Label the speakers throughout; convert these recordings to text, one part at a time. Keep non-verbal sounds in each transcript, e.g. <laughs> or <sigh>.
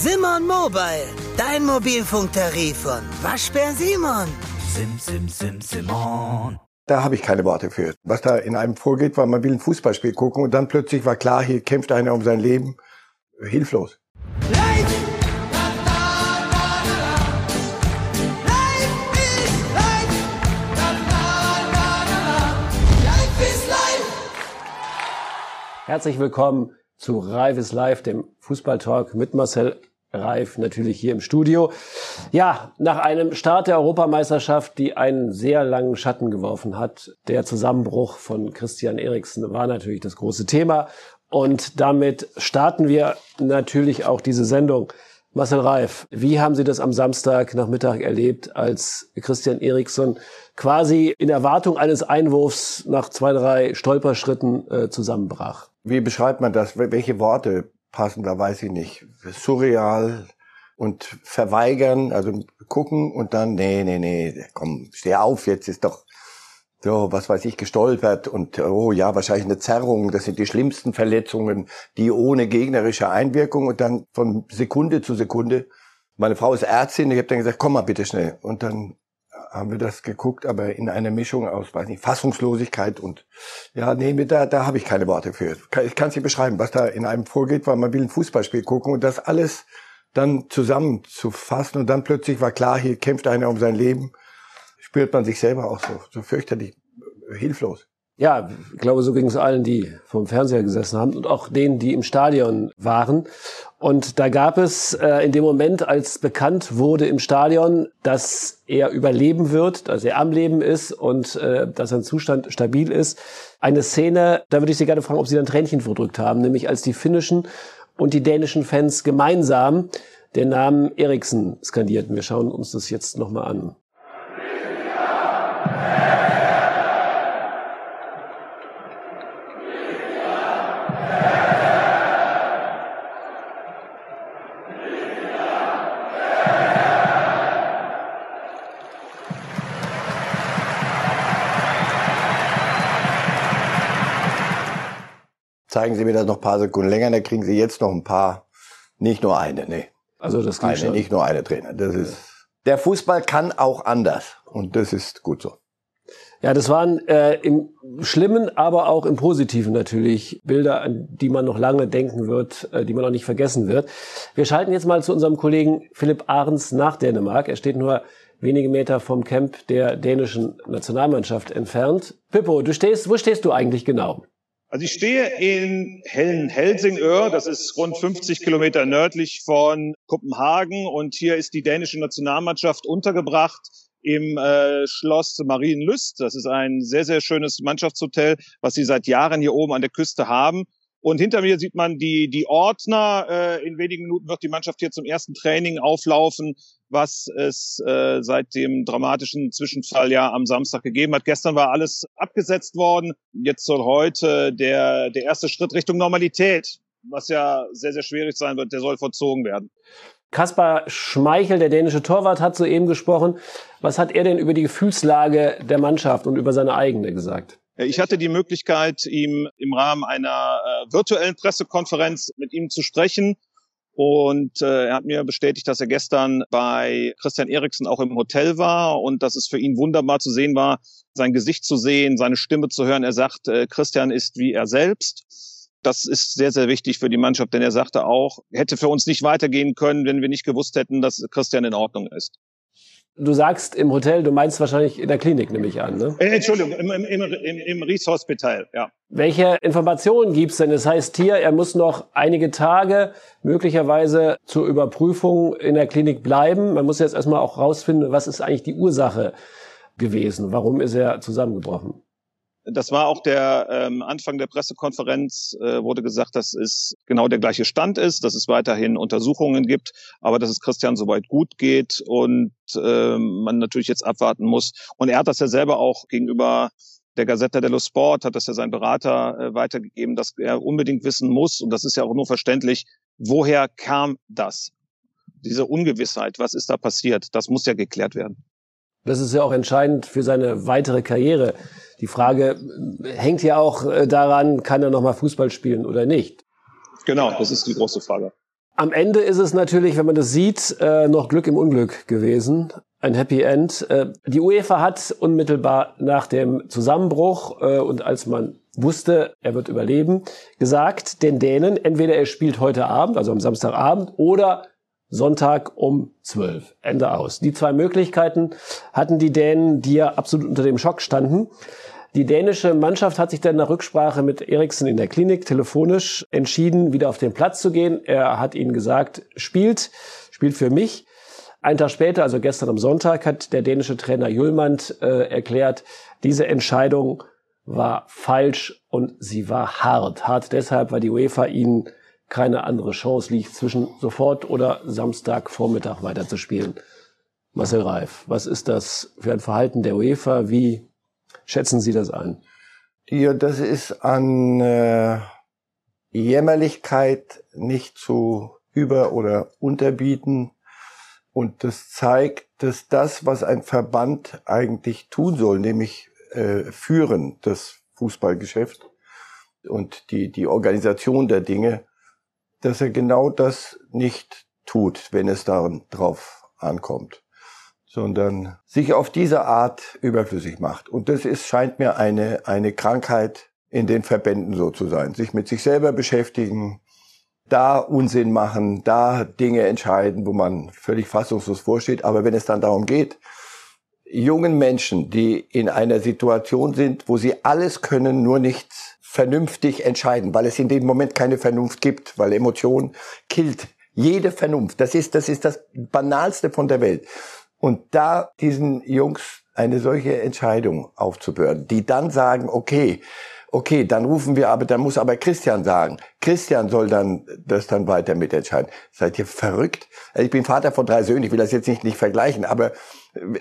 Speaker 1: Simon Mobile, dein Mobilfunktarif von Waschbär Simon.
Speaker 2: Sim, sim, sim, Simon.
Speaker 3: Da habe ich keine Worte für. Was da in einem vorgeht, war, man will ein Fußballspiel gucken und dann plötzlich war klar, hier kämpft einer um sein Leben. Hilflos.
Speaker 4: Herzlich willkommen zu Reif ist Live, dem Fußballtalk mit Marcel Reif, natürlich hier im Studio. Ja, nach einem Start der Europameisterschaft, die einen sehr langen Schatten geworfen hat, der Zusammenbruch von Christian Eriksen war natürlich das große Thema. Und damit starten wir natürlich auch diese Sendung. Marcel Reif, wie haben Sie das am Samstag Nachmittag erlebt, als Christian Eriksen quasi in Erwartung eines Einwurfs nach zwei, drei Stolperschritten äh, zusammenbrach?
Speaker 3: Wie beschreibt man das? Welche Worte passen da, weiß ich nicht. Surreal und verweigern, also gucken und dann, nee, nee, nee, komm, steh auf, jetzt ist doch so, was weiß ich, gestolpert und oh ja, wahrscheinlich eine Zerrung, das sind die schlimmsten Verletzungen, die ohne gegnerische Einwirkung und dann von Sekunde zu Sekunde. Meine Frau ist Ärztin, ich habe dann gesagt, komm mal bitte schnell. Und dann haben wir das geguckt, aber in einer Mischung aus, weiß nicht, Fassungslosigkeit und ja, nee, da, da habe ich keine Worte für. Ich kann es nicht beschreiben, was da in einem vorgeht, weil man will ein Fußballspiel gucken und das alles dann zusammenzufassen und dann plötzlich war klar, hier kämpft einer um sein Leben, spürt man sich selber auch so, so fürchterlich hilflos.
Speaker 4: Ja, ich glaube, so ging es allen, die vom Fernseher gesessen haben und auch denen, die im Stadion waren. Und da gab es äh, in dem Moment, als bekannt wurde im Stadion, dass er überleben wird, dass er am Leben ist und äh, dass sein Zustand stabil ist, eine Szene, da würde ich Sie gerne fragen, ob Sie dann Tränchen verdrückt haben, nämlich als die finnischen und die dänischen Fans gemeinsam den Namen Eriksen skandierten. Wir schauen uns das jetzt nochmal an.
Speaker 3: Zeigen Sie mir das noch ein paar Sekunden länger, dann kriegen Sie jetzt noch ein paar, nicht nur eine, nee.
Speaker 4: Also das geht
Speaker 3: eine,
Speaker 4: schon.
Speaker 3: nicht nur eine Trainer. Das ist, der Fußball kann auch anders und das ist gut so.
Speaker 4: Ja, das waren äh, im Schlimmen, aber auch im Positiven natürlich Bilder, an die man noch lange denken wird, äh, die man noch nicht vergessen wird. Wir schalten jetzt mal zu unserem Kollegen Philipp Ahrens nach Dänemark. Er steht nur wenige Meter vom Camp der dänischen Nationalmannschaft entfernt. Pippo, du stehst, wo stehst du eigentlich genau?
Speaker 5: Also ich stehe in Helsingør, das ist rund 50 Kilometer nördlich von Kopenhagen und hier ist die dänische Nationalmannschaft untergebracht im äh, Schloss Marienlüst. Das ist ein sehr, sehr schönes Mannschaftshotel, was sie seit Jahren hier oben an der Küste haben. Und hinter mir sieht man die, die Ordner. Äh, in wenigen Minuten wird die Mannschaft hier zum ersten Training auflaufen, was es äh, seit dem dramatischen Zwischenfall ja am Samstag gegeben hat. Gestern war alles abgesetzt worden. Jetzt soll heute der, der erste Schritt Richtung Normalität, was ja sehr, sehr schwierig sein wird, der soll vollzogen werden.
Speaker 4: Kaspar Schmeichel, der dänische Torwart, hat soeben gesprochen. Was hat er denn über die Gefühlslage der Mannschaft und über seine eigene gesagt?
Speaker 5: Ich hatte die Möglichkeit, ihm im Rahmen einer äh, virtuellen Pressekonferenz mit ihm zu sprechen. Und äh, er hat mir bestätigt, dass er gestern bei Christian Eriksen auch im Hotel war und dass es für ihn wunderbar zu sehen war, sein Gesicht zu sehen, seine Stimme zu hören. Er sagt, äh, Christian ist wie er selbst. Das ist sehr, sehr wichtig für die Mannschaft, denn er sagte auch, hätte für uns nicht weitergehen können, wenn wir nicht gewusst hätten, dass Christian in Ordnung ist.
Speaker 4: Du sagst im Hotel, du meinst wahrscheinlich in der Klinik, nehme ich an, ne?
Speaker 5: Äh, Entschuldigung, im, im, im, im Ries Hospital, ja.
Speaker 4: Welche Informationen gibt's denn? Das heißt hier, er muss noch einige Tage möglicherweise zur Überprüfung in der Klinik bleiben. Man muss jetzt erstmal auch rausfinden, was ist eigentlich die Ursache gewesen? Warum ist er zusammengebrochen?
Speaker 5: Das war auch der ähm, Anfang der Pressekonferenz, äh, wurde gesagt, dass es genau der gleiche Stand ist, dass es weiterhin Untersuchungen gibt, aber dass es Christian soweit gut geht und äh, man natürlich jetzt abwarten muss. Und er hat das ja selber auch gegenüber der Gazzetta dello Sport, hat das ja sein Berater äh, weitergegeben, dass er unbedingt wissen muss, und das ist ja auch nur verständlich, woher kam das? Diese Ungewissheit, was ist da passiert? Das muss ja geklärt werden.
Speaker 4: Das ist ja auch entscheidend für seine weitere Karriere. Die Frage hängt ja auch äh, daran, kann er nochmal Fußball spielen oder nicht?
Speaker 5: Genau, das ist die große Frage.
Speaker 4: Am Ende ist es natürlich, wenn man das sieht, äh, noch Glück im Unglück gewesen. Ein Happy End. Äh, die UEFA hat unmittelbar nach dem Zusammenbruch und als man wusste, er wird überleben, gesagt den Dänen, entweder er spielt heute Abend, also am Samstagabend, oder Sonntag um 12. Ende aus. Die zwei Möglichkeiten hatten die Dänen, die ja absolut unter dem Schock standen. Die dänische Mannschaft hat sich dann nach Rücksprache mit Eriksen in der Klinik telefonisch entschieden, wieder auf den Platz zu gehen. Er hat ihnen gesagt, spielt, spielt für mich. Ein Tag später, also gestern am Sonntag, hat der dänische Trainer Julmand äh, erklärt, diese Entscheidung war falsch und sie war hart. Hart deshalb, weil die UEFA ihnen keine andere Chance liegt, zwischen sofort oder Samstagvormittag weiterzuspielen. Marcel Reif, was ist das für ein Verhalten der UEFA? Wie schätzen Sie das ein?
Speaker 3: Ja, das ist an äh, Jämmerlichkeit nicht zu über- oder unterbieten. Und das zeigt, dass das, was ein Verband eigentlich tun soll, nämlich äh, führen, das Fußballgeschäft und die, die Organisation der Dinge, dass er genau das nicht tut, wenn es daran drauf ankommt sondern sich auf diese Art überflüssig macht. Und das ist, scheint mir eine, eine Krankheit in den Verbänden so zu sein. Sich mit sich selber beschäftigen, da Unsinn machen, da Dinge entscheiden, wo man völlig fassungslos vorsteht. Aber wenn es dann darum geht, jungen Menschen, die in einer Situation sind, wo sie alles können, nur nichts vernünftig entscheiden, weil es in dem Moment keine Vernunft gibt, weil Emotion killt jede Vernunft. Das ist, das ist das Banalste von der Welt. Und da diesen Jungs eine solche Entscheidung aufzubürden, die dann sagen, okay, okay, dann rufen wir aber, dann muss aber Christian sagen. Christian soll dann das dann weiter mitentscheiden. Seid ihr verrückt? Also ich bin Vater von drei Söhnen, ich will das jetzt nicht, nicht vergleichen, aber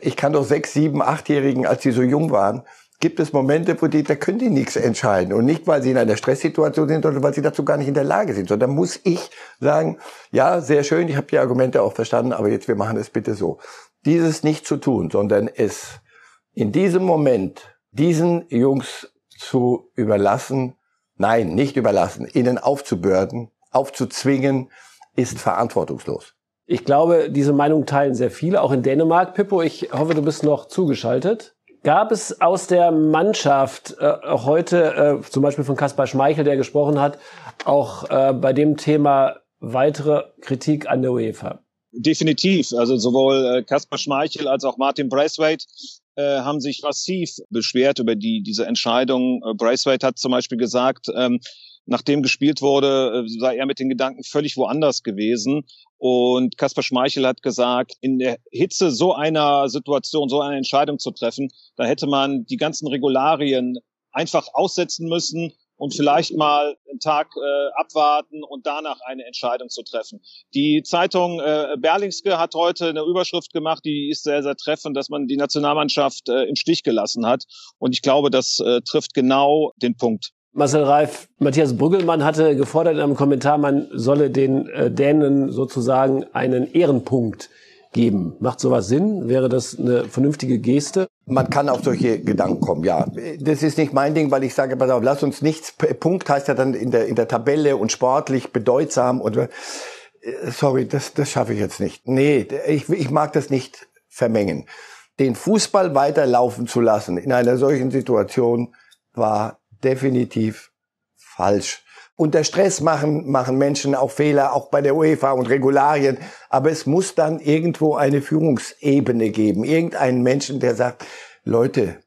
Speaker 3: ich kann doch sechs, sieben, achtjährigen, als sie so jung waren, gibt es Momente, wo die, da können die nichts entscheiden. Und nicht, weil sie in einer Stresssituation sind, sondern weil sie dazu gar nicht in der Lage sind. Sondern muss ich sagen, ja, sehr schön, ich habe die Argumente auch verstanden, aber jetzt wir machen es bitte so dieses nicht zu tun, sondern es in diesem Moment diesen Jungs zu überlassen, nein, nicht überlassen, ihnen aufzubürden, aufzuzwingen, ist verantwortungslos.
Speaker 4: Ich glaube, diese Meinung teilen sehr viele, auch in Dänemark. Pippo, ich hoffe, du bist noch zugeschaltet. Gab es aus der Mannschaft äh, heute, äh, zum Beispiel von Kaspar Schmeichel, der gesprochen hat, auch äh, bei dem Thema weitere Kritik an der UEFA?
Speaker 5: Definitiv. Also sowohl äh, Kaspar Schmeichel als auch Martin Braithwaite äh, haben sich massiv beschwert über die diese Entscheidung. Äh, Braithwaite hat zum Beispiel gesagt, ähm, nachdem gespielt wurde, äh, sei er mit den Gedanken völlig woanders gewesen. Und Kaspar Schmeichel hat gesagt, in der Hitze so einer Situation, so eine Entscheidung zu treffen, da hätte man die ganzen Regularien einfach aussetzen müssen und vielleicht mal einen Tag äh, abwarten und danach eine Entscheidung zu treffen. Die Zeitung äh, Berlingske hat heute eine Überschrift gemacht, die ist sehr, sehr treffend, dass man die Nationalmannschaft äh, im Stich gelassen hat. Und ich glaube, das äh, trifft genau den Punkt.
Speaker 4: Marcel Reif, Matthias Brüggelmann hatte gefordert in einem Kommentar, man solle den äh, Dänen sozusagen einen Ehrenpunkt geben. Macht sowas Sinn? Wäre das eine vernünftige Geste?
Speaker 3: Man kann auf solche Gedanken kommen, ja. Das ist nicht mein Ding, weil ich sage, pass auf, lass uns nichts, Punkt heißt ja dann in der, in der Tabelle und sportlich bedeutsam und, äh, sorry, das, das schaffe ich jetzt nicht. Nee, ich, ich mag das nicht vermengen. Den Fußball weiterlaufen zu lassen in einer solchen Situation war definitiv falsch. Unter Stress machen, machen Menschen auch Fehler, auch bei der UEFA und Regularien. Aber es muss dann irgendwo eine Führungsebene geben. Irgendeinen Menschen, der sagt, Leute,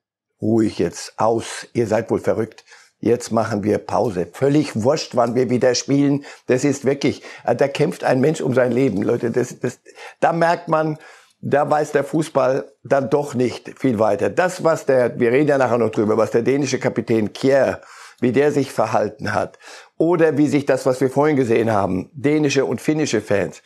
Speaker 3: ruhig jetzt aus. Ihr seid wohl verrückt. Jetzt machen wir Pause. Völlig wurscht, wann wir wieder spielen. Das ist wirklich, äh, da kämpft ein Mensch um sein Leben. Leute, das, das, da merkt man, da weiß der Fußball dann doch nicht viel weiter. Das, was der, wir reden ja nachher noch drüber, was der dänische Kapitän Kjær, wie der sich verhalten hat oder wie sich das, was wir vorhin gesehen haben, dänische und finnische Fans.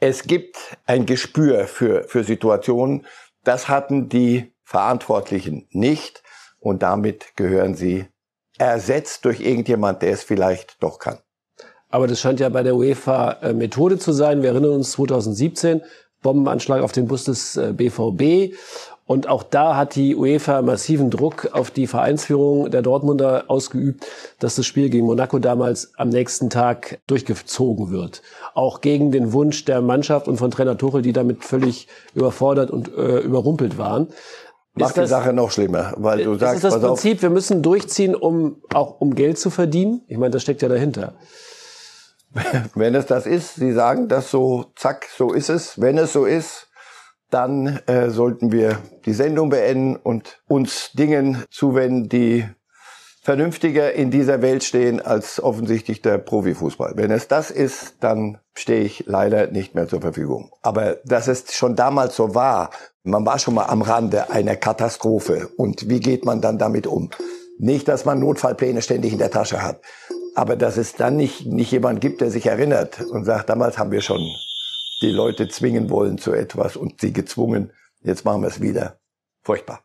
Speaker 3: Es gibt ein Gespür für, für Situationen. Das hatten die Verantwortlichen nicht. Und damit gehören sie ersetzt durch irgendjemand, der es vielleicht doch kann.
Speaker 4: Aber das scheint ja bei der UEFA äh, Methode zu sein. Wir erinnern uns 2017, Bombenanschlag auf den Bus des BVB. Und auch da hat die UEFA massiven Druck auf die Vereinsführung der Dortmunder ausgeübt, dass das Spiel gegen Monaco damals am nächsten Tag durchgezogen wird. Auch gegen den Wunsch der Mannschaft und von Trainer Tuchel, die damit völlig überfordert und äh, überrumpelt waren.
Speaker 3: Macht die Sache noch schlimmer, weil du sagst,
Speaker 4: ist das Prinzip, auf. wir müssen durchziehen, um auch um Geld zu verdienen. Ich meine, das steckt ja dahinter. <laughs>
Speaker 3: Wenn es das ist, Sie sagen das so, zack, so ist es. Wenn es so ist, dann äh, sollten wir die Sendung beenden und uns Dingen zuwenden, die vernünftiger in dieser Welt stehen als offensichtlich der Profifußball. Wenn es das ist, dann stehe ich leider nicht mehr zur Verfügung. Aber dass es schon damals so war, man war schon mal am Rande einer Katastrophe. Und wie geht man dann damit um? Nicht, dass man Notfallpläne ständig in der Tasche hat. Aber dass es dann nicht, nicht jemand gibt, der sich erinnert und sagt, damals haben wir schon die Leute zwingen wollen zu etwas und sie gezwungen. Jetzt machen wir es wieder. Furchtbar.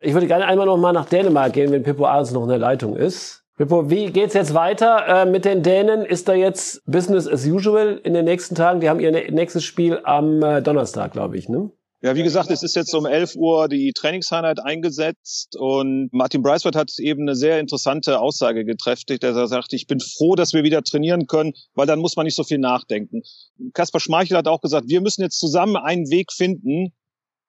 Speaker 4: Ich würde gerne einmal noch mal nach Dänemark gehen, wenn Pippo Ahrens noch in der Leitung ist. Pippo, wie geht's jetzt weiter äh, mit den Dänen? Ist da jetzt Business as usual in den nächsten Tagen? Die haben ihr nächstes Spiel am äh, Donnerstag, glaube ich, ne?
Speaker 5: Ja, wie gesagt, es ist jetzt um 11 Uhr die Trainingseinheit eingesetzt und Martin Breisford hat eben eine sehr interessante Aussage getrefftigt. Er sagt, ich bin froh, dass wir wieder trainieren können, weil dann muss man nicht so viel nachdenken. Kaspar Schmeichel hat auch gesagt, wir müssen jetzt zusammen einen Weg finden,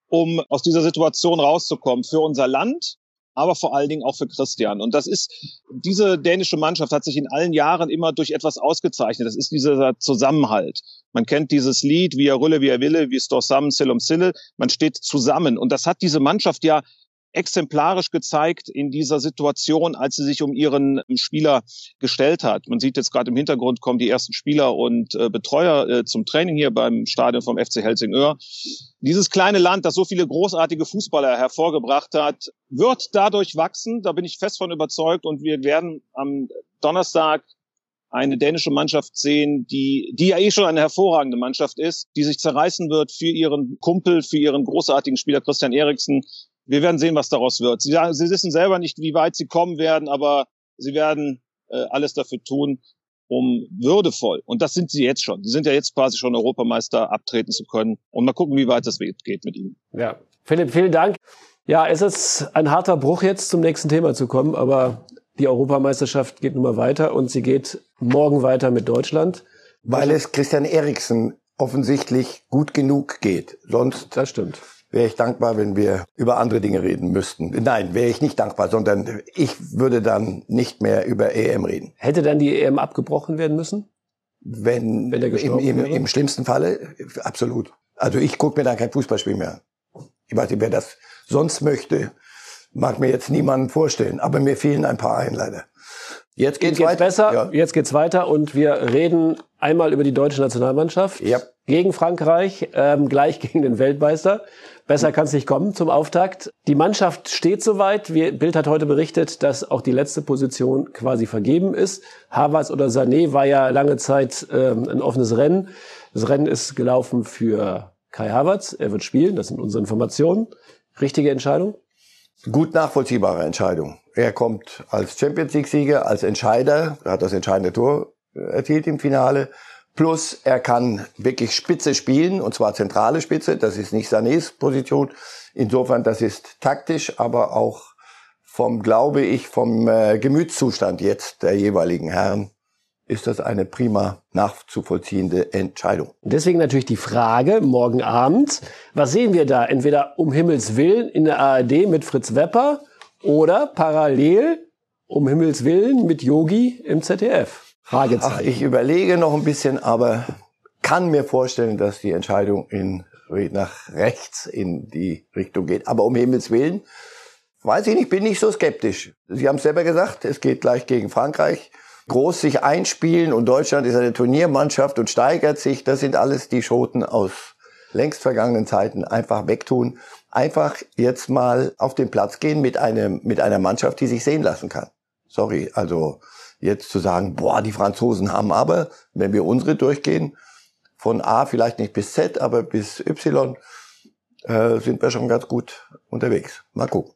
Speaker 5: um aus dieser Situation rauszukommen für unser Land, aber vor allen Dingen auch für Christian. Und das ist, diese dänische Mannschaft hat sich in allen Jahren immer durch etwas ausgezeichnet. Das ist dieser Zusammenhalt. Man kennt dieses Lied, wie er rulle, wie er wille, wie es doch zusammen, Sill um Sille. Man steht zusammen. Und das hat diese Mannschaft ja exemplarisch gezeigt in dieser Situation, als sie sich um ihren Spieler gestellt hat. Man sieht jetzt gerade im Hintergrund kommen die ersten Spieler und äh, Betreuer äh, zum Training hier beim Stadion vom FC Helsingör. Dieses kleine Land, das so viele großartige Fußballer hervorgebracht hat, wird dadurch wachsen. Da bin ich fest von überzeugt und wir werden am Donnerstag eine dänische Mannschaft sehen, die, die ja eh schon eine hervorragende Mannschaft ist, die sich zerreißen wird für ihren Kumpel, für ihren großartigen Spieler Christian Eriksen, wir werden sehen, was daraus wird. Sie, sie wissen selber nicht, wie weit sie kommen werden, aber sie werden äh, alles dafür tun, um würdevoll, und das sind sie jetzt schon, sie sind ja jetzt quasi schon Europameister, abtreten zu können. Und mal gucken, wie weit das geht mit ihnen.
Speaker 4: Ja, Philipp, vielen Dank. Ja, es ist ein harter Bruch jetzt zum nächsten Thema zu kommen, aber die Europameisterschaft geht nun mal weiter und sie geht morgen weiter mit Deutschland.
Speaker 3: Weil es Christian Eriksen offensichtlich gut genug geht. Sonst
Speaker 4: das stimmt
Speaker 3: wäre ich dankbar, wenn wir über andere Dinge reden müssten. Nein, wäre ich nicht dankbar, sondern ich würde dann nicht mehr über EM reden.
Speaker 4: Hätte dann die EM abgebrochen werden müssen?
Speaker 3: Wenn, wenn im, im, im, schlimmsten Falle, absolut. Also ich gucke mir da kein Fußballspiel mehr an. Ich weiß nicht, wer das sonst möchte, mag mir jetzt niemanden vorstellen. Aber mir fehlen ein paar ein, leider.
Speaker 4: Jetzt geht's, geht's besser. Ja. Jetzt geht's weiter und wir reden einmal über die deutsche Nationalmannschaft ja. gegen Frankreich, ähm, gleich <laughs> gegen den Weltmeister. Besser kann es nicht kommen zum Auftakt. Die Mannschaft steht soweit. Bild hat heute berichtet, dass auch die letzte Position quasi vergeben ist. Havertz oder Sané war ja lange Zeit ähm, ein offenes Rennen. Das Rennen ist gelaufen für Kai Havertz. Er wird spielen. Das sind unsere Informationen. Richtige Entscheidung?
Speaker 3: Gut nachvollziehbare Entscheidung. Er kommt als Champions League Sieger, als Entscheider, er hat das entscheidende Tor erzielt im Finale. Plus er kann wirklich Spitze spielen, und zwar zentrale Spitze. Das ist nicht Sanés Position. Insofern, das ist taktisch, aber auch vom, glaube ich, vom äh, Gemütszustand jetzt der jeweiligen Herren ist das eine prima nachzuvollziehende Entscheidung.
Speaker 4: Deswegen natürlich die Frage, morgen Abend, was sehen wir da? Entweder um Himmels Willen in der ARD mit Fritz Wepper oder parallel um Himmels Willen mit Yogi im ZDF.
Speaker 3: Fragezeichen. Ach, ich überlege noch ein bisschen, aber kann mir vorstellen, dass die Entscheidung in, nach rechts in die Richtung geht. Aber um Himmels Willen, weiß ich nicht, bin ich so skeptisch. Sie haben es selber gesagt, es geht gleich gegen Frankreich. Groß sich einspielen und Deutschland ist eine Turniermannschaft und steigert sich. Das sind alles die Schoten aus längst vergangenen Zeiten. Einfach wegtun. Einfach jetzt mal auf den Platz gehen mit einem, mit einer Mannschaft, die sich sehen lassen kann. Sorry, also jetzt zu sagen, boah, die Franzosen haben aber, wenn wir unsere durchgehen, von A vielleicht nicht bis Z, aber bis Y, äh, sind wir schon ganz gut unterwegs. Mal gucken.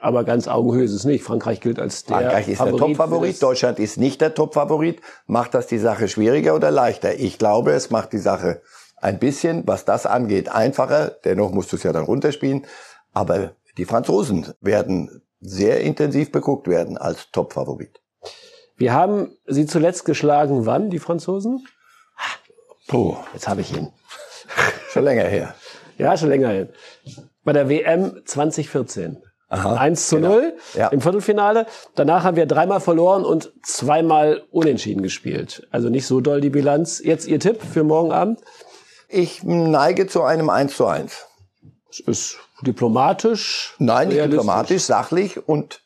Speaker 4: Aber ganz Augenhöhe ist es nicht. Frankreich gilt als der
Speaker 3: Frankreich ist Favorit der Top-Favorit. Deutschland ist nicht der Top-Favorit. Macht das die Sache schwieriger oder leichter? Ich glaube, es macht die Sache ein bisschen, was das angeht, einfacher. Dennoch musst du es ja dann runterspielen. Aber die Franzosen werden sehr intensiv beguckt werden als Top-Favorit.
Speaker 4: Wir haben sie zuletzt geschlagen, wann, die Franzosen?
Speaker 3: Puh,
Speaker 4: Jetzt habe ich ihn.
Speaker 3: schon länger her.
Speaker 4: Ja, schon länger hin. Bei der WM 2014.
Speaker 3: Aha,
Speaker 4: 1 zu
Speaker 3: genau.
Speaker 4: 0
Speaker 3: Ja.
Speaker 4: im Viertelfinale. Danach haben wir dreimal verloren und zweimal unentschieden gespielt. Also nicht so doll die Bilanz. Jetzt Ihr Tipp für morgen Abend?
Speaker 3: Ich neige zu einem 1 zu 1.
Speaker 4: Es ist diplomatisch.
Speaker 3: Nein, nicht diplomatisch, sachlich und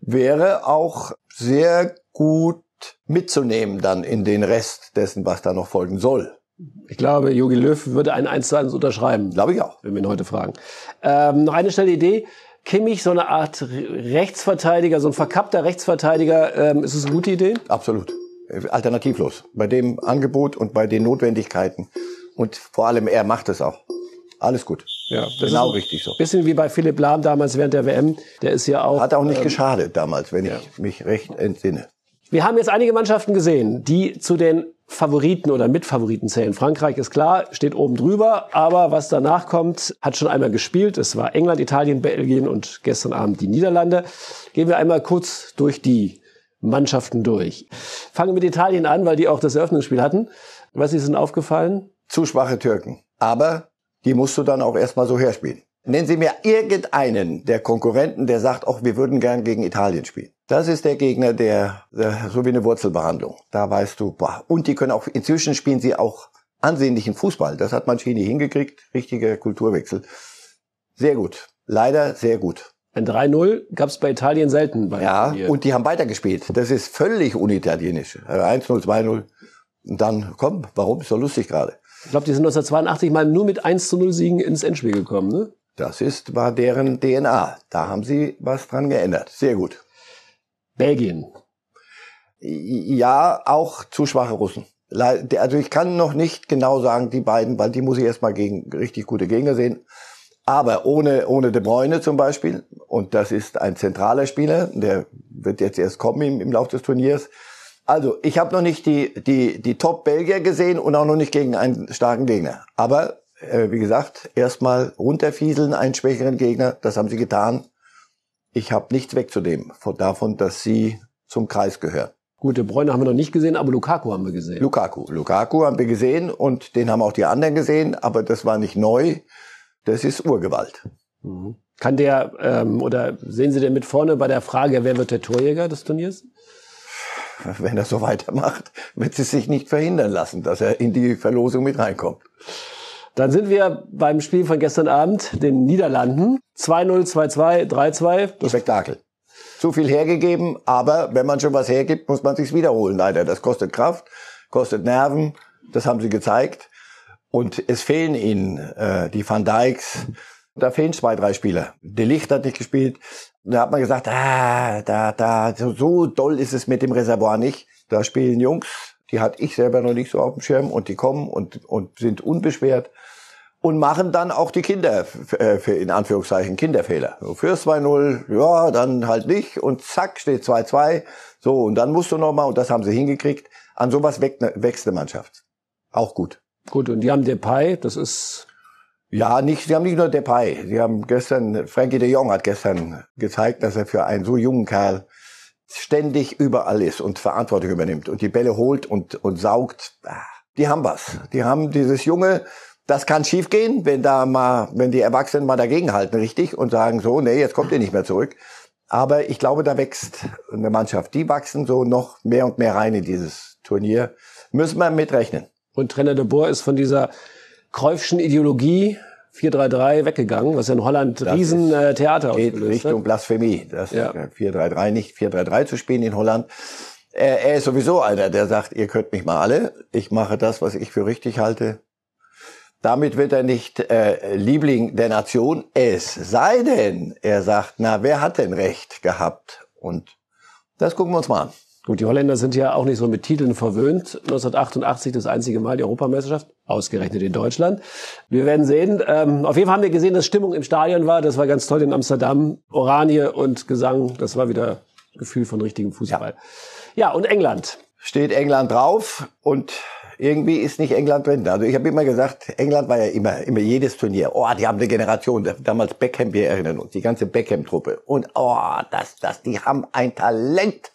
Speaker 3: wäre auch sehr gut mitzunehmen dann in den Rest dessen, was da noch folgen soll.
Speaker 4: Ich glaube, Jogi Löw würde ein 1 zu 1 unterschreiben.
Speaker 3: Glaube ich auch.
Speaker 4: wenn wir ihn heute fragen. Ähm, noch eine schnelle Idee. Kimmich, so eine Art Re- Rechtsverteidiger, so ein verkappter Rechtsverteidiger, ähm, ist es eine gute Idee?
Speaker 3: Absolut. Alternativlos. Bei dem Angebot und bei den Notwendigkeiten. Und vor allem, er macht es auch. Alles gut.
Speaker 4: Ja, das
Speaker 3: Genau
Speaker 4: ist
Speaker 3: richtig so.
Speaker 4: Bisschen wie bei Philipp Lahm damals während der WM. Der ist ja auch.
Speaker 3: Hat auch nicht geschadet damals, wenn ich mich recht entsinne.
Speaker 4: Wir haben jetzt einige Mannschaften gesehen, die zu den Favoriten oder Mitfavoriten zählen. Frankreich ist klar, steht oben drüber, aber was danach kommt, hat schon einmal gespielt. Es war England, Italien, Belgien und gestern Abend die Niederlande. Gehen wir einmal kurz durch die Mannschaften durch. Fangen wir mit Italien an, weil die auch das Eröffnungsspiel hatten. Was ist Ihnen aufgefallen?
Speaker 3: Zu schwache Türken. Aber die musst du dann auch erstmal so herspielen. Nennen Sie mir irgendeinen der Konkurrenten, der sagt, auch wir würden gern gegen Italien spielen. Das ist der Gegner, der, der so wie eine Wurzelbehandlung. Da weißt du, boah. Und die können auch, inzwischen spielen sie auch ansehnlichen Fußball. Das hat Mancini hingekriegt. Richtiger Kulturwechsel. Sehr gut. Leider sehr gut.
Speaker 4: Ein 3-0 gab es bei Italien selten. Bei
Speaker 3: Ja,
Speaker 4: Turnier.
Speaker 3: und die haben weitergespielt. Das ist völlig unitalienisch. Also 1-0, 2-0. Und dann, komm, warum? Ist doch lustig gerade.
Speaker 4: ich glaube, die sind 1982 mal nur mit 1 zu 0 Siegen ins Endspiel gekommen. Ne?
Speaker 3: Das ist, war deren DNA. Da haben sie was dran geändert. Sehr gut.
Speaker 4: Belgien.
Speaker 3: Ja, auch zu schwache Russen. Also ich kann noch nicht genau sagen, die beiden, weil die muss ich erstmal gegen richtig gute Gegner sehen. Aber ohne, ohne De Bruyne zum Beispiel, und das ist ein zentraler Spieler, der wird jetzt erst kommen im, im Laufe des Turniers. Also, ich habe noch nicht die, die, die Top-Belgier gesehen und auch noch nicht gegen einen starken Gegner. Aber, äh, wie gesagt, erstmal runterfieseln, einen schwächeren Gegner, das haben sie getan. Ich habe nichts wegzunehmen von davon, dass sie zum Kreis gehören.
Speaker 4: Gute Bräune haben wir noch nicht gesehen, aber Lukaku haben wir gesehen.
Speaker 3: Lukaku. Lukaku haben wir gesehen und den haben auch die anderen gesehen, aber das war nicht neu. Das ist Urgewalt.
Speaker 4: Mhm. Kann der, ähm, oder sehen Sie denn mit vorne bei der Frage, wer wird der Torjäger des Turniers?
Speaker 3: Wenn er so weitermacht, wird es sich nicht verhindern lassen, dass er in die Verlosung mit reinkommt.
Speaker 4: Dann sind wir beim Spiel von gestern Abend, den Niederlanden. 2-0, 2-2, 3-2. Das
Speaker 3: Spektakel. Zu viel hergegeben, aber wenn man schon was hergibt, muss man sich's wiederholen. Leider, das kostet Kraft, kostet Nerven. Das haben sie gezeigt. Und es fehlen ihnen äh, die Van Dijks. Da fehlen zwei, drei Spieler. De Licht hat nicht gespielt. Da hat man gesagt, ah, da, da, so, so doll ist es mit dem Reservoir nicht. Da spielen Jungs, die hatte ich selber noch nicht so auf dem Schirm und die kommen und, und sind unbeschwert und machen dann auch die Kinder, äh, für in Anführungszeichen Kinderfehler. So fürs 2-0, ja, dann halt nicht und zack, steht 2-2. So, und dann musst du nochmal, und das haben sie hingekriegt, an sowas wächst eine, wächst eine Mannschaft. Auch gut.
Speaker 4: Gut, und die haben Depay, das ist,
Speaker 3: Ja, nicht, sie haben nicht nur Depay. Sie haben gestern, Frankie de Jong hat gestern gezeigt, dass er für einen so jungen Kerl ständig überall ist und Verantwortung übernimmt und die Bälle holt und, und saugt. Ah, Die haben was. Die haben dieses Junge, das kann schiefgehen, wenn da mal, wenn die Erwachsenen mal dagegenhalten, richtig, und sagen so, nee, jetzt kommt ihr nicht mehr zurück. Aber ich glaube, da wächst eine Mannschaft. Die wachsen so noch mehr und mehr rein in dieses Turnier. Müssen wir mitrechnen.
Speaker 4: und Trainer de Boer ist von dieser Kreufschen Ideologie 4-3-3 weggegangen, was ja in Holland riesen äh, Theater
Speaker 3: geht
Speaker 4: ausgelöst
Speaker 3: Richtung
Speaker 4: hat.
Speaker 3: Blasphemie. Das
Speaker 4: Ja.
Speaker 3: äh, 4-3-3 nicht 4-3-3 zu spielen in Holland. Er, er ist sowieso einer, der sagt, ihr könnt mich mal alle. Ich mache das, was ich für richtig halte. Damit wird er nicht äh, Liebling der Nation. Es sei denn, er sagt, na, wer hat denn Recht gehabt? Und das gucken wir uns mal an.
Speaker 4: Gut, die Holländer sind ja auch nicht so mit Titeln verwöhnt. 1988 das einzige Mal die Europameisterschaft, ausgerechnet in Deutschland. Wir werden sehen. Ähm, auf jeden Fall haben wir gesehen, dass Stimmung im Stadion war. Das war ganz toll in Amsterdam. Oranie und Gesang, das war wieder Gefühl von richtigem Fußball. Ja, und England.
Speaker 3: steht England drauf und irgendwie ist nicht England drin. Also ich habe immer gesagt, England war ja immer, immer jedes Turnier. Oh, die haben eine Generation. Damals Beckham, wir erinnern uns, die ganze Beckham-Truppe. Und oh, das, das, die haben ein Talent.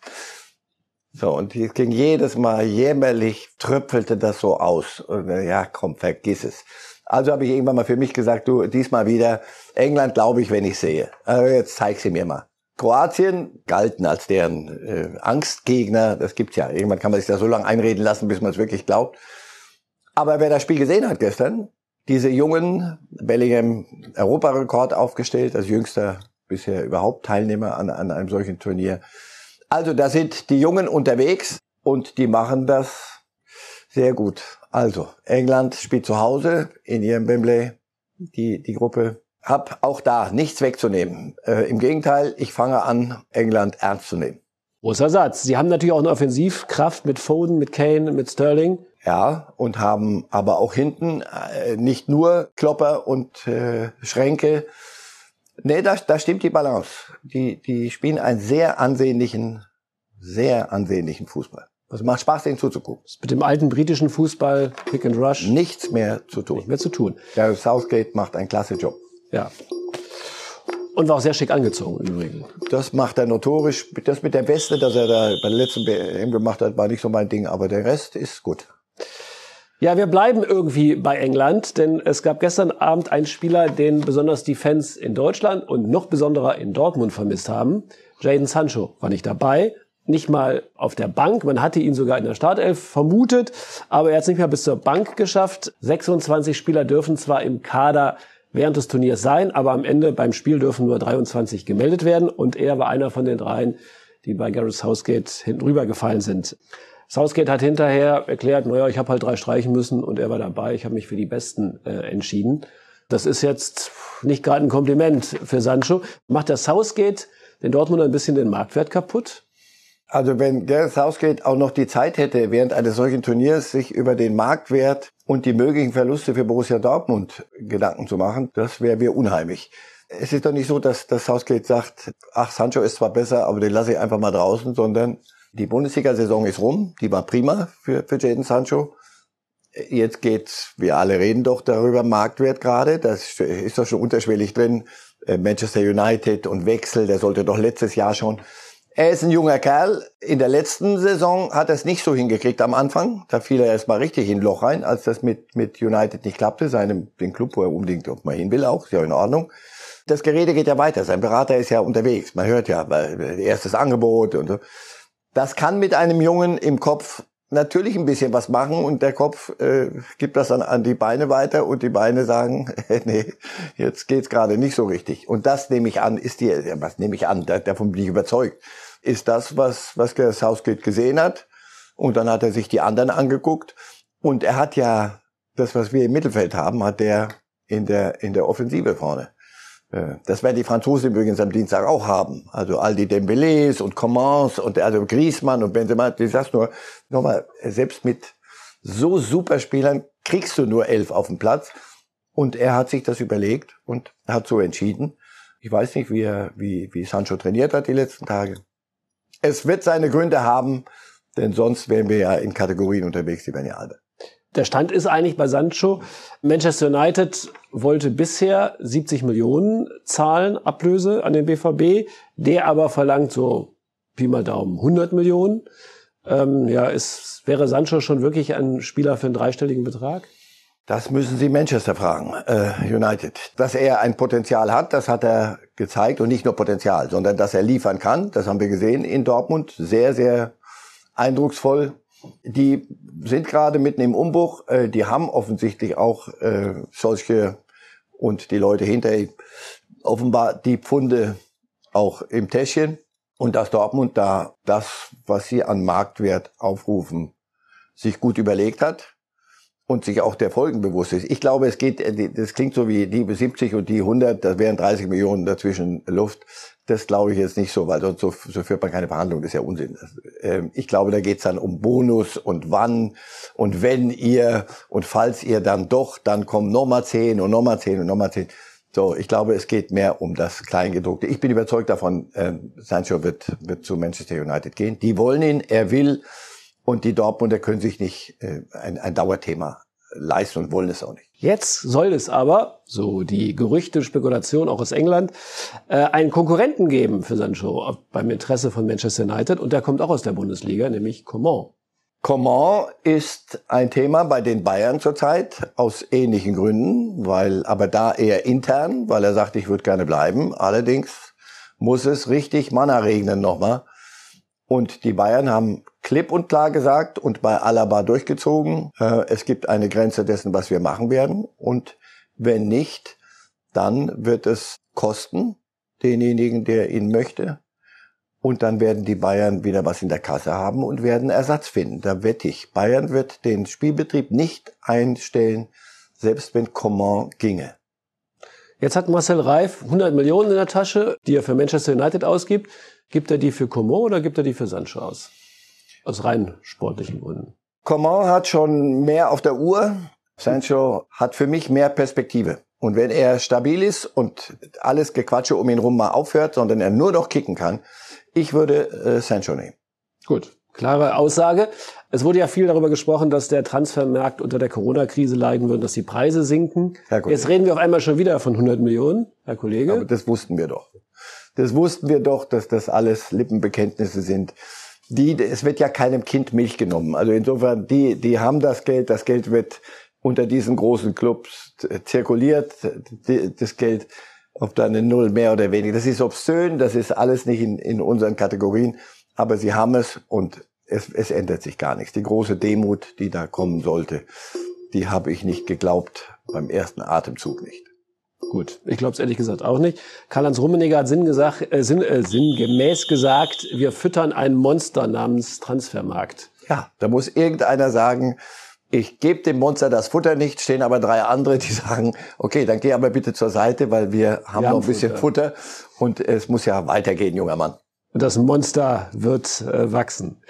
Speaker 3: So, und es ging jedes Mal jämmerlich, tröpfelte das so aus. Und, äh, ja, komm, vergiss es. Also habe ich irgendwann mal für mich gesagt, du, diesmal wieder, England glaube ich, wenn ich sehe. Aber jetzt zeig sie mir mal. Kroatien galten als deren äh, Angstgegner. Das gibt's ja. Irgendwann kann man sich da so lange einreden lassen, bis man es wirklich glaubt. Aber wer das Spiel gesehen hat gestern, diese jungen Bellingham Europarekord aufgestellt, als jüngster bisher überhaupt Teilnehmer an, an einem solchen Turnier. Also da sind die Jungen unterwegs und die machen das sehr gut. Also England spielt zu Hause in ihrem Wembley, die, die Gruppe. Hab auch da nichts wegzunehmen. Äh, Im Gegenteil, ich fange an, England ernst zu nehmen.
Speaker 4: Großer Satz. Sie haben natürlich auch eine Offensivkraft mit Foden, mit Kane, mit Sterling.
Speaker 3: Ja, und haben aber auch hinten äh, nicht nur Klopper und äh, Schränke, Nee, da, da stimmt die Balance. Die, die spielen einen sehr ansehnlichen, sehr ansehnlichen Fußball. Also macht Spaß, denen zuzugucken.
Speaker 4: Mit dem alten britischen Fußball, Pick and Rush.
Speaker 3: Nichts mehr zu tun.
Speaker 4: Nicht mehr zu tun.
Speaker 3: Der Southgate macht einen klasse Job.
Speaker 4: Ja. Und war auch sehr schick angezogen übrigens.
Speaker 3: Das macht er notorisch. Das mit der Weste, dass er da bei der letzten BM gemacht hat, war nicht so mein Ding, aber der Rest ist gut.
Speaker 4: Ja, wir bleiben irgendwie bei England, denn es gab gestern Abend einen Spieler, den besonders die Fans in Deutschland und noch besonderer in Dortmund vermisst haben. Jaden Sancho war nicht dabei, nicht mal auf der Bank. Man hatte ihn sogar in der Startelf vermutet, aber er hat es nicht mehr bis zur Bank geschafft. 26 Spieler dürfen zwar im Kader während des Turniers sein, aber am Ende beim Spiel dürfen nur 23 gemeldet werden und er war einer von den dreien, die bei Gareth Southgate hinten rübergefallen sind. Southgate hat hinterher erklärt, naja, ich habe halt drei streichen müssen und er war dabei. Ich habe mich für die Besten äh, entschieden. Das ist jetzt nicht gerade ein Kompliment für Sancho. Macht der Southgate den Dortmund ein bisschen den Marktwert kaputt?
Speaker 3: Also wenn Gareth Southgate auch noch die Zeit hätte, während eines solchen Turniers sich über den Marktwert und die möglichen Verluste für Borussia Dortmund Gedanken zu machen, das wäre mir unheimlich. Es ist doch nicht so, dass, dass Southgate sagt, ach, Sancho ist zwar besser, aber den lasse ich einfach mal draußen, sondern die Bundesliga-Saison ist rum, die war prima für, für Jaden Sancho. Jetzt geht's, wir alle reden doch darüber, Marktwert gerade, das ist doch schon unterschwellig drin. Äh, Manchester United und Wechsel, der sollte doch letztes Jahr schon. Er ist ein junger Kerl. In der letzten Saison hat er es nicht so hingekriegt am Anfang. Da fiel er erstmal richtig in ein Loch rein, als das mit, mit United nicht klappte, seinem, den Club, wo er unbedingt ob man hin will auch, ist ja in Ordnung. Das Gerede geht ja weiter. Sein Berater ist ja unterwegs. Man hört ja, erstes Angebot und so. Das kann mit einem Jungen im Kopf natürlich ein bisschen was machen und der Kopf äh, gibt das dann an die Beine weiter und die Beine sagen, <laughs> nee, jetzt geht's gerade nicht so richtig. Und das nehme ich an, ist die, was nehme ich an, davon bin ich überzeugt, ist das, was, was der Southgate gesehen hat. Und dann hat er sich die anderen angeguckt und er hat ja das, was wir im Mittelfeld haben, hat der in der, in der Offensive vorne. Äh, das werden die Franzosen übrigens am Dienstag auch haben. Also all die Dembélés und Commans und also Griezmann und Benzema. Ich sag's nur, nochmal, selbst mit so super Spielern kriegst du nur elf auf dem Platz. Und er hat sich das überlegt und hat so entschieden. Ich weiß nicht, wie, er, wie, wie Sancho trainiert hat die letzten Tage. Es wird seine Gründe haben, denn sonst wären wir ja in Kategorien unterwegs, die wären ja alle.
Speaker 4: Der Stand ist eigentlich bei Sancho. Manchester United wollte bisher 70 Millionen zahlen, Ablöse an den BVB. Der aber verlangt so Pi mal Daumen 100 Millionen. Ähm, ja, ist, wäre Sancho schon wirklich ein Spieler für einen dreistelligen Betrag?
Speaker 3: Das müssen Sie Manchester fragen, äh, United. Dass er ein Potenzial hat, das hat er gezeigt. Und nicht nur Potenzial, sondern dass er liefern kann. Das haben wir gesehen in Dortmund. Sehr, sehr eindrucksvoll. Die sind gerade mitten im Umbruch. Äh, die haben offensichtlich auch äh, solche und die Leute hinter offenbar die Pfunde auch im Täschchen. Und dass Dortmund da das, was sie an Marktwert aufrufen, sich gut überlegt hat und sich auch der Folgen bewusst ist. Ich glaube, es geht, das klingt so wie die 70 und die 100, da wären 30 Millionen dazwischen Luft. Das glaube ich jetzt nicht so, weil sonst so, so führt man keine Verhandlungen. Das ist ja Unsinn. Ähm, ich glaube, da geht's dann um Bonus und wann und wenn ihr und falls ihr dann doch, dann kommen nochmal zehn und nochmal zehn und nochmal zehn. So, ich glaube, es geht mehr um das Kleingedruckte. Ich bin überzeugt davon, äh, Sancho wird, wird zu Manchester United gehen. Die wollen ihn, er will Und die Dortmunder können sich nicht äh, ein, ein Dauerthema leisten und wollen es auch nicht.
Speaker 4: Jetzt soll es aber, so die Gerüchte, Spekulation auch aus England, äh, einen Konkurrenten geben für Sancho beim Interesse von Manchester United und der kommt auch aus der Bundesliga, nämlich Coman.
Speaker 3: Coman ist ein Thema bei den Bayern zurzeit aus ähnlichen Gründen, weil aber da eher intern, weil er sagt, ich würde gerne bleiben. Allerdings muss es richtig Manna regnen nochmal. Und die Bayern haben klipp und klar gesagt und bei Alaba durchgezogen, äh, es gibt eine Grenze dessen, was wir machen werden. Und wenn nicht, dann wird es kosten, denjenigen, der ihn möchte. Und dann werden die Bayern wieder was in der Kasse haben und werden Ersatz finden. Da wette ich. Bayern wird den Spielbetrieb nicht einstellen, selbst wenn Coman ginge.
Speaker 4: Jetzt hat Marcel Reif 100 Millionen in der Tasche, die er für Manchester United ausgibt. Gibt er die für Coman oder gibt er die für Sancho aus? Aus rein sportlichen Gründen.
Speaker 3: Coman hat schon mehr auf der Uhr. Sancho hat für mich mehr Perspektive. Und wenn er stabil ist und alles Gequatsche um ihn rum mal aufhört, sondern er nur noch kicken kann, ich würde äh, Sancho nehmen.
Speaker 4: Gut, klare Aussage. Es wurde ja viel darüber gesprochen, dass der Transfermarkt unter der Corona-Krise leiden wird, dass die Preise sinken. Jetzt reden wir auf einmal schon wieder von 100 Millionen, Herr Kollege.
Speaker 3: Aber das wussten wir doch. Das wussten wir doch, dass das alles Lippenbekenntnisse sind. Die, es wird ja keinem Kind Milch genommen. Also insofern, die, die haben das Geld. Das Geld wird unter diesen großen Clubs zirkuliert. Das Geld ob da eine Null mehr oder weniger. Das ist obszön, das ist alles nicht in, in unseren Kategorien, aber sie haben es und es, es ändert sich gar nichts. Die große Demut, die da kommen sollte, die habe ich nicht geglaubt beim ersten Atemzug nicht.
Speaker 4: Gut, ich glaube es ehrlich gesagt auch nicht. Karl-Heinz Rummenigge hat Sinn gesagt, äh, Sinn, äh, sinngemäß gesagt, wir füttern ein Monster namens Transfermarkt.
Speaker 3: Ja, da muss irgendeiner sagen, ich gebe dem Monster das Futter nicht, stehen aber drei andere, die sagen, okay, dann geh aber bitte zur Seite, weil wir haben wir noch ein bisschen Futter. Futter und es muss ja weitergehen, junger Mann.
Speaker 4: Und das Monster wird äh, wachsen.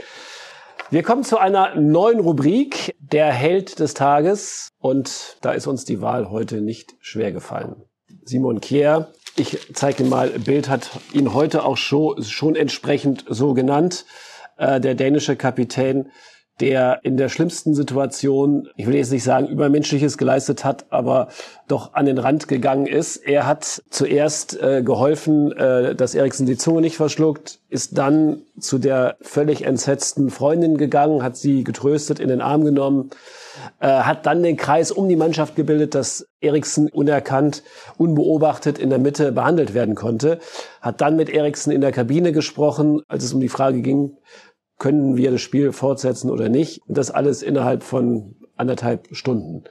Speaker 4: Wir kommen zu einer neuen Rubrik, der Held des Tages. Und da ist uns die Wahl heute nicht schwer gefallen. Simon Kier, ich zeige mal, Bild hat ihn heute auch schon, schon entsprechend so genannt. Äh, der dänische Kapitän der in der schlimmsten Situation, ich will jetzt nicht sagen übermenschliches geleistet hat, aber doch an den Rand gegangen ist. Er hat zuerst äh, geholfen, äh, dass Eriksen die Zunge nicht verschluckt, ist dann zu der völlig entsetzten Freundin gegangen, hat sie getröstet, in den Arm genommen, äh, hat dann den Kreis um die Mannschaft gebildet, dass Eriksen unerkannt, unbeobachtet in der Mitte behandelt werden konnte, hat dann mit Eriksen in der Kabine gesprochen, als es um die Frage ging, können wir das Spiel fortsetzen oder nicht. Und das alles innerhalb von anderthalb Stunden.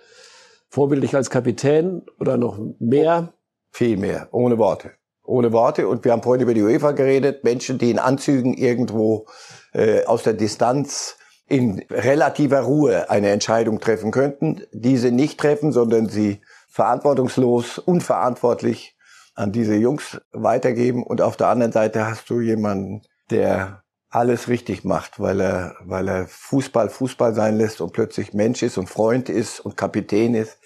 Speaker 4: Vorbildlich als Kapitän oder noch mehr?
Speaker 3: Viel mehr, ohne Worte. Ohne Worte. Und wir haben vorhin über die UEFA geredet. Menschen, die in Anzügen irgendwo äh, aus der Distanz in relativer Ruhe eine Entscheidung treffen könnten, diese nicht treffen, sondern sie verantwortungslos, unverantwortlich an diese Jungs weitergeben. Und auf der anderen Seite hast du jemanden, der alles richtig macht, weil er, weil er Fußball Fußball sein lässt und plötzlich Mensch ist und Freund ist und Kapitän ist.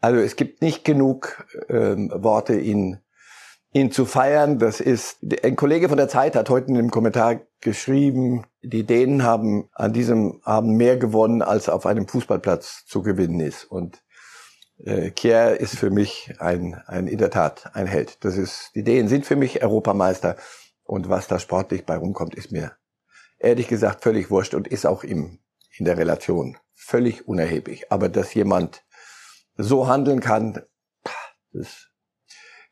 Speaker 3: Also es gibt nicht genug ähm, Worte, ihn, ihn zu feiern. Das ist, ein Kollege von der Zeit hat heute in einem Kommentar geschrieben, die Dänen haben an diesem Abend mehr gewonnen, als auf einem Fußballplatz zu gewinnen ist. Und äh, Kier ist für mich ein, ein, in der Tat ein Held. Das ist, die Dänen sind für mich Europameister. Und was da sportlich bei rumkommt, ist mir ehrlich gesagt völlig wurscht und ist auch im, in der Relation völlig unerheblich. Aber dass jemand so handeln kann, das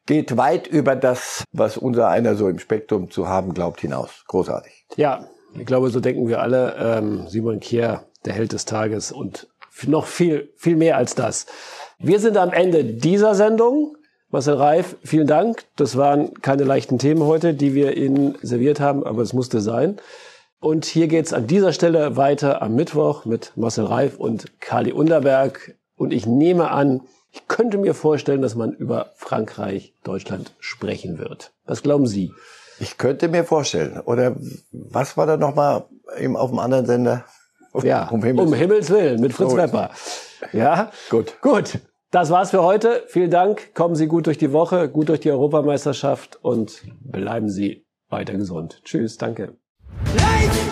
Speaker 3: geht weit über das, was unser einer so im Spektrum zu haben glaubt, hinaus. Großartig.
Speaker 4: Ja, ich glaube, so denken wir alle. Ähm, Simon Kier, der Held des Tages und noch viel, viel mehr als das. Wir sind am Ende dieser Sendung. Marcel Reif, vielen Dank. Das waren keine leichten Themen heute, die wir Ihnen serviert haben, aber es musste sein. Und hier geht's an dieser Stelle weiter am Mittwoch mit Marcel Reif und Kali Underberg. Und ich nehme an, ich könnte mir vorstellen, dass man über Frankreich, Deutschland sprechen wird. Was glauben Sie?
Speaker 3: Ich könnte mir vorstellen. Oder was war da nochmal auf dem anderen Sender?
Speaker 4: Ja, <laughs> um Himmels, um Himmels Willen, mit Fritz. Wepper. Ja, gut. Gut. Das war's für heute. Vielen Dank. Kommen Sie gut durch die Woche, gut durch die Europameisterschaft und bleiben Sie weiter gesund. Tschüss, danke. Light!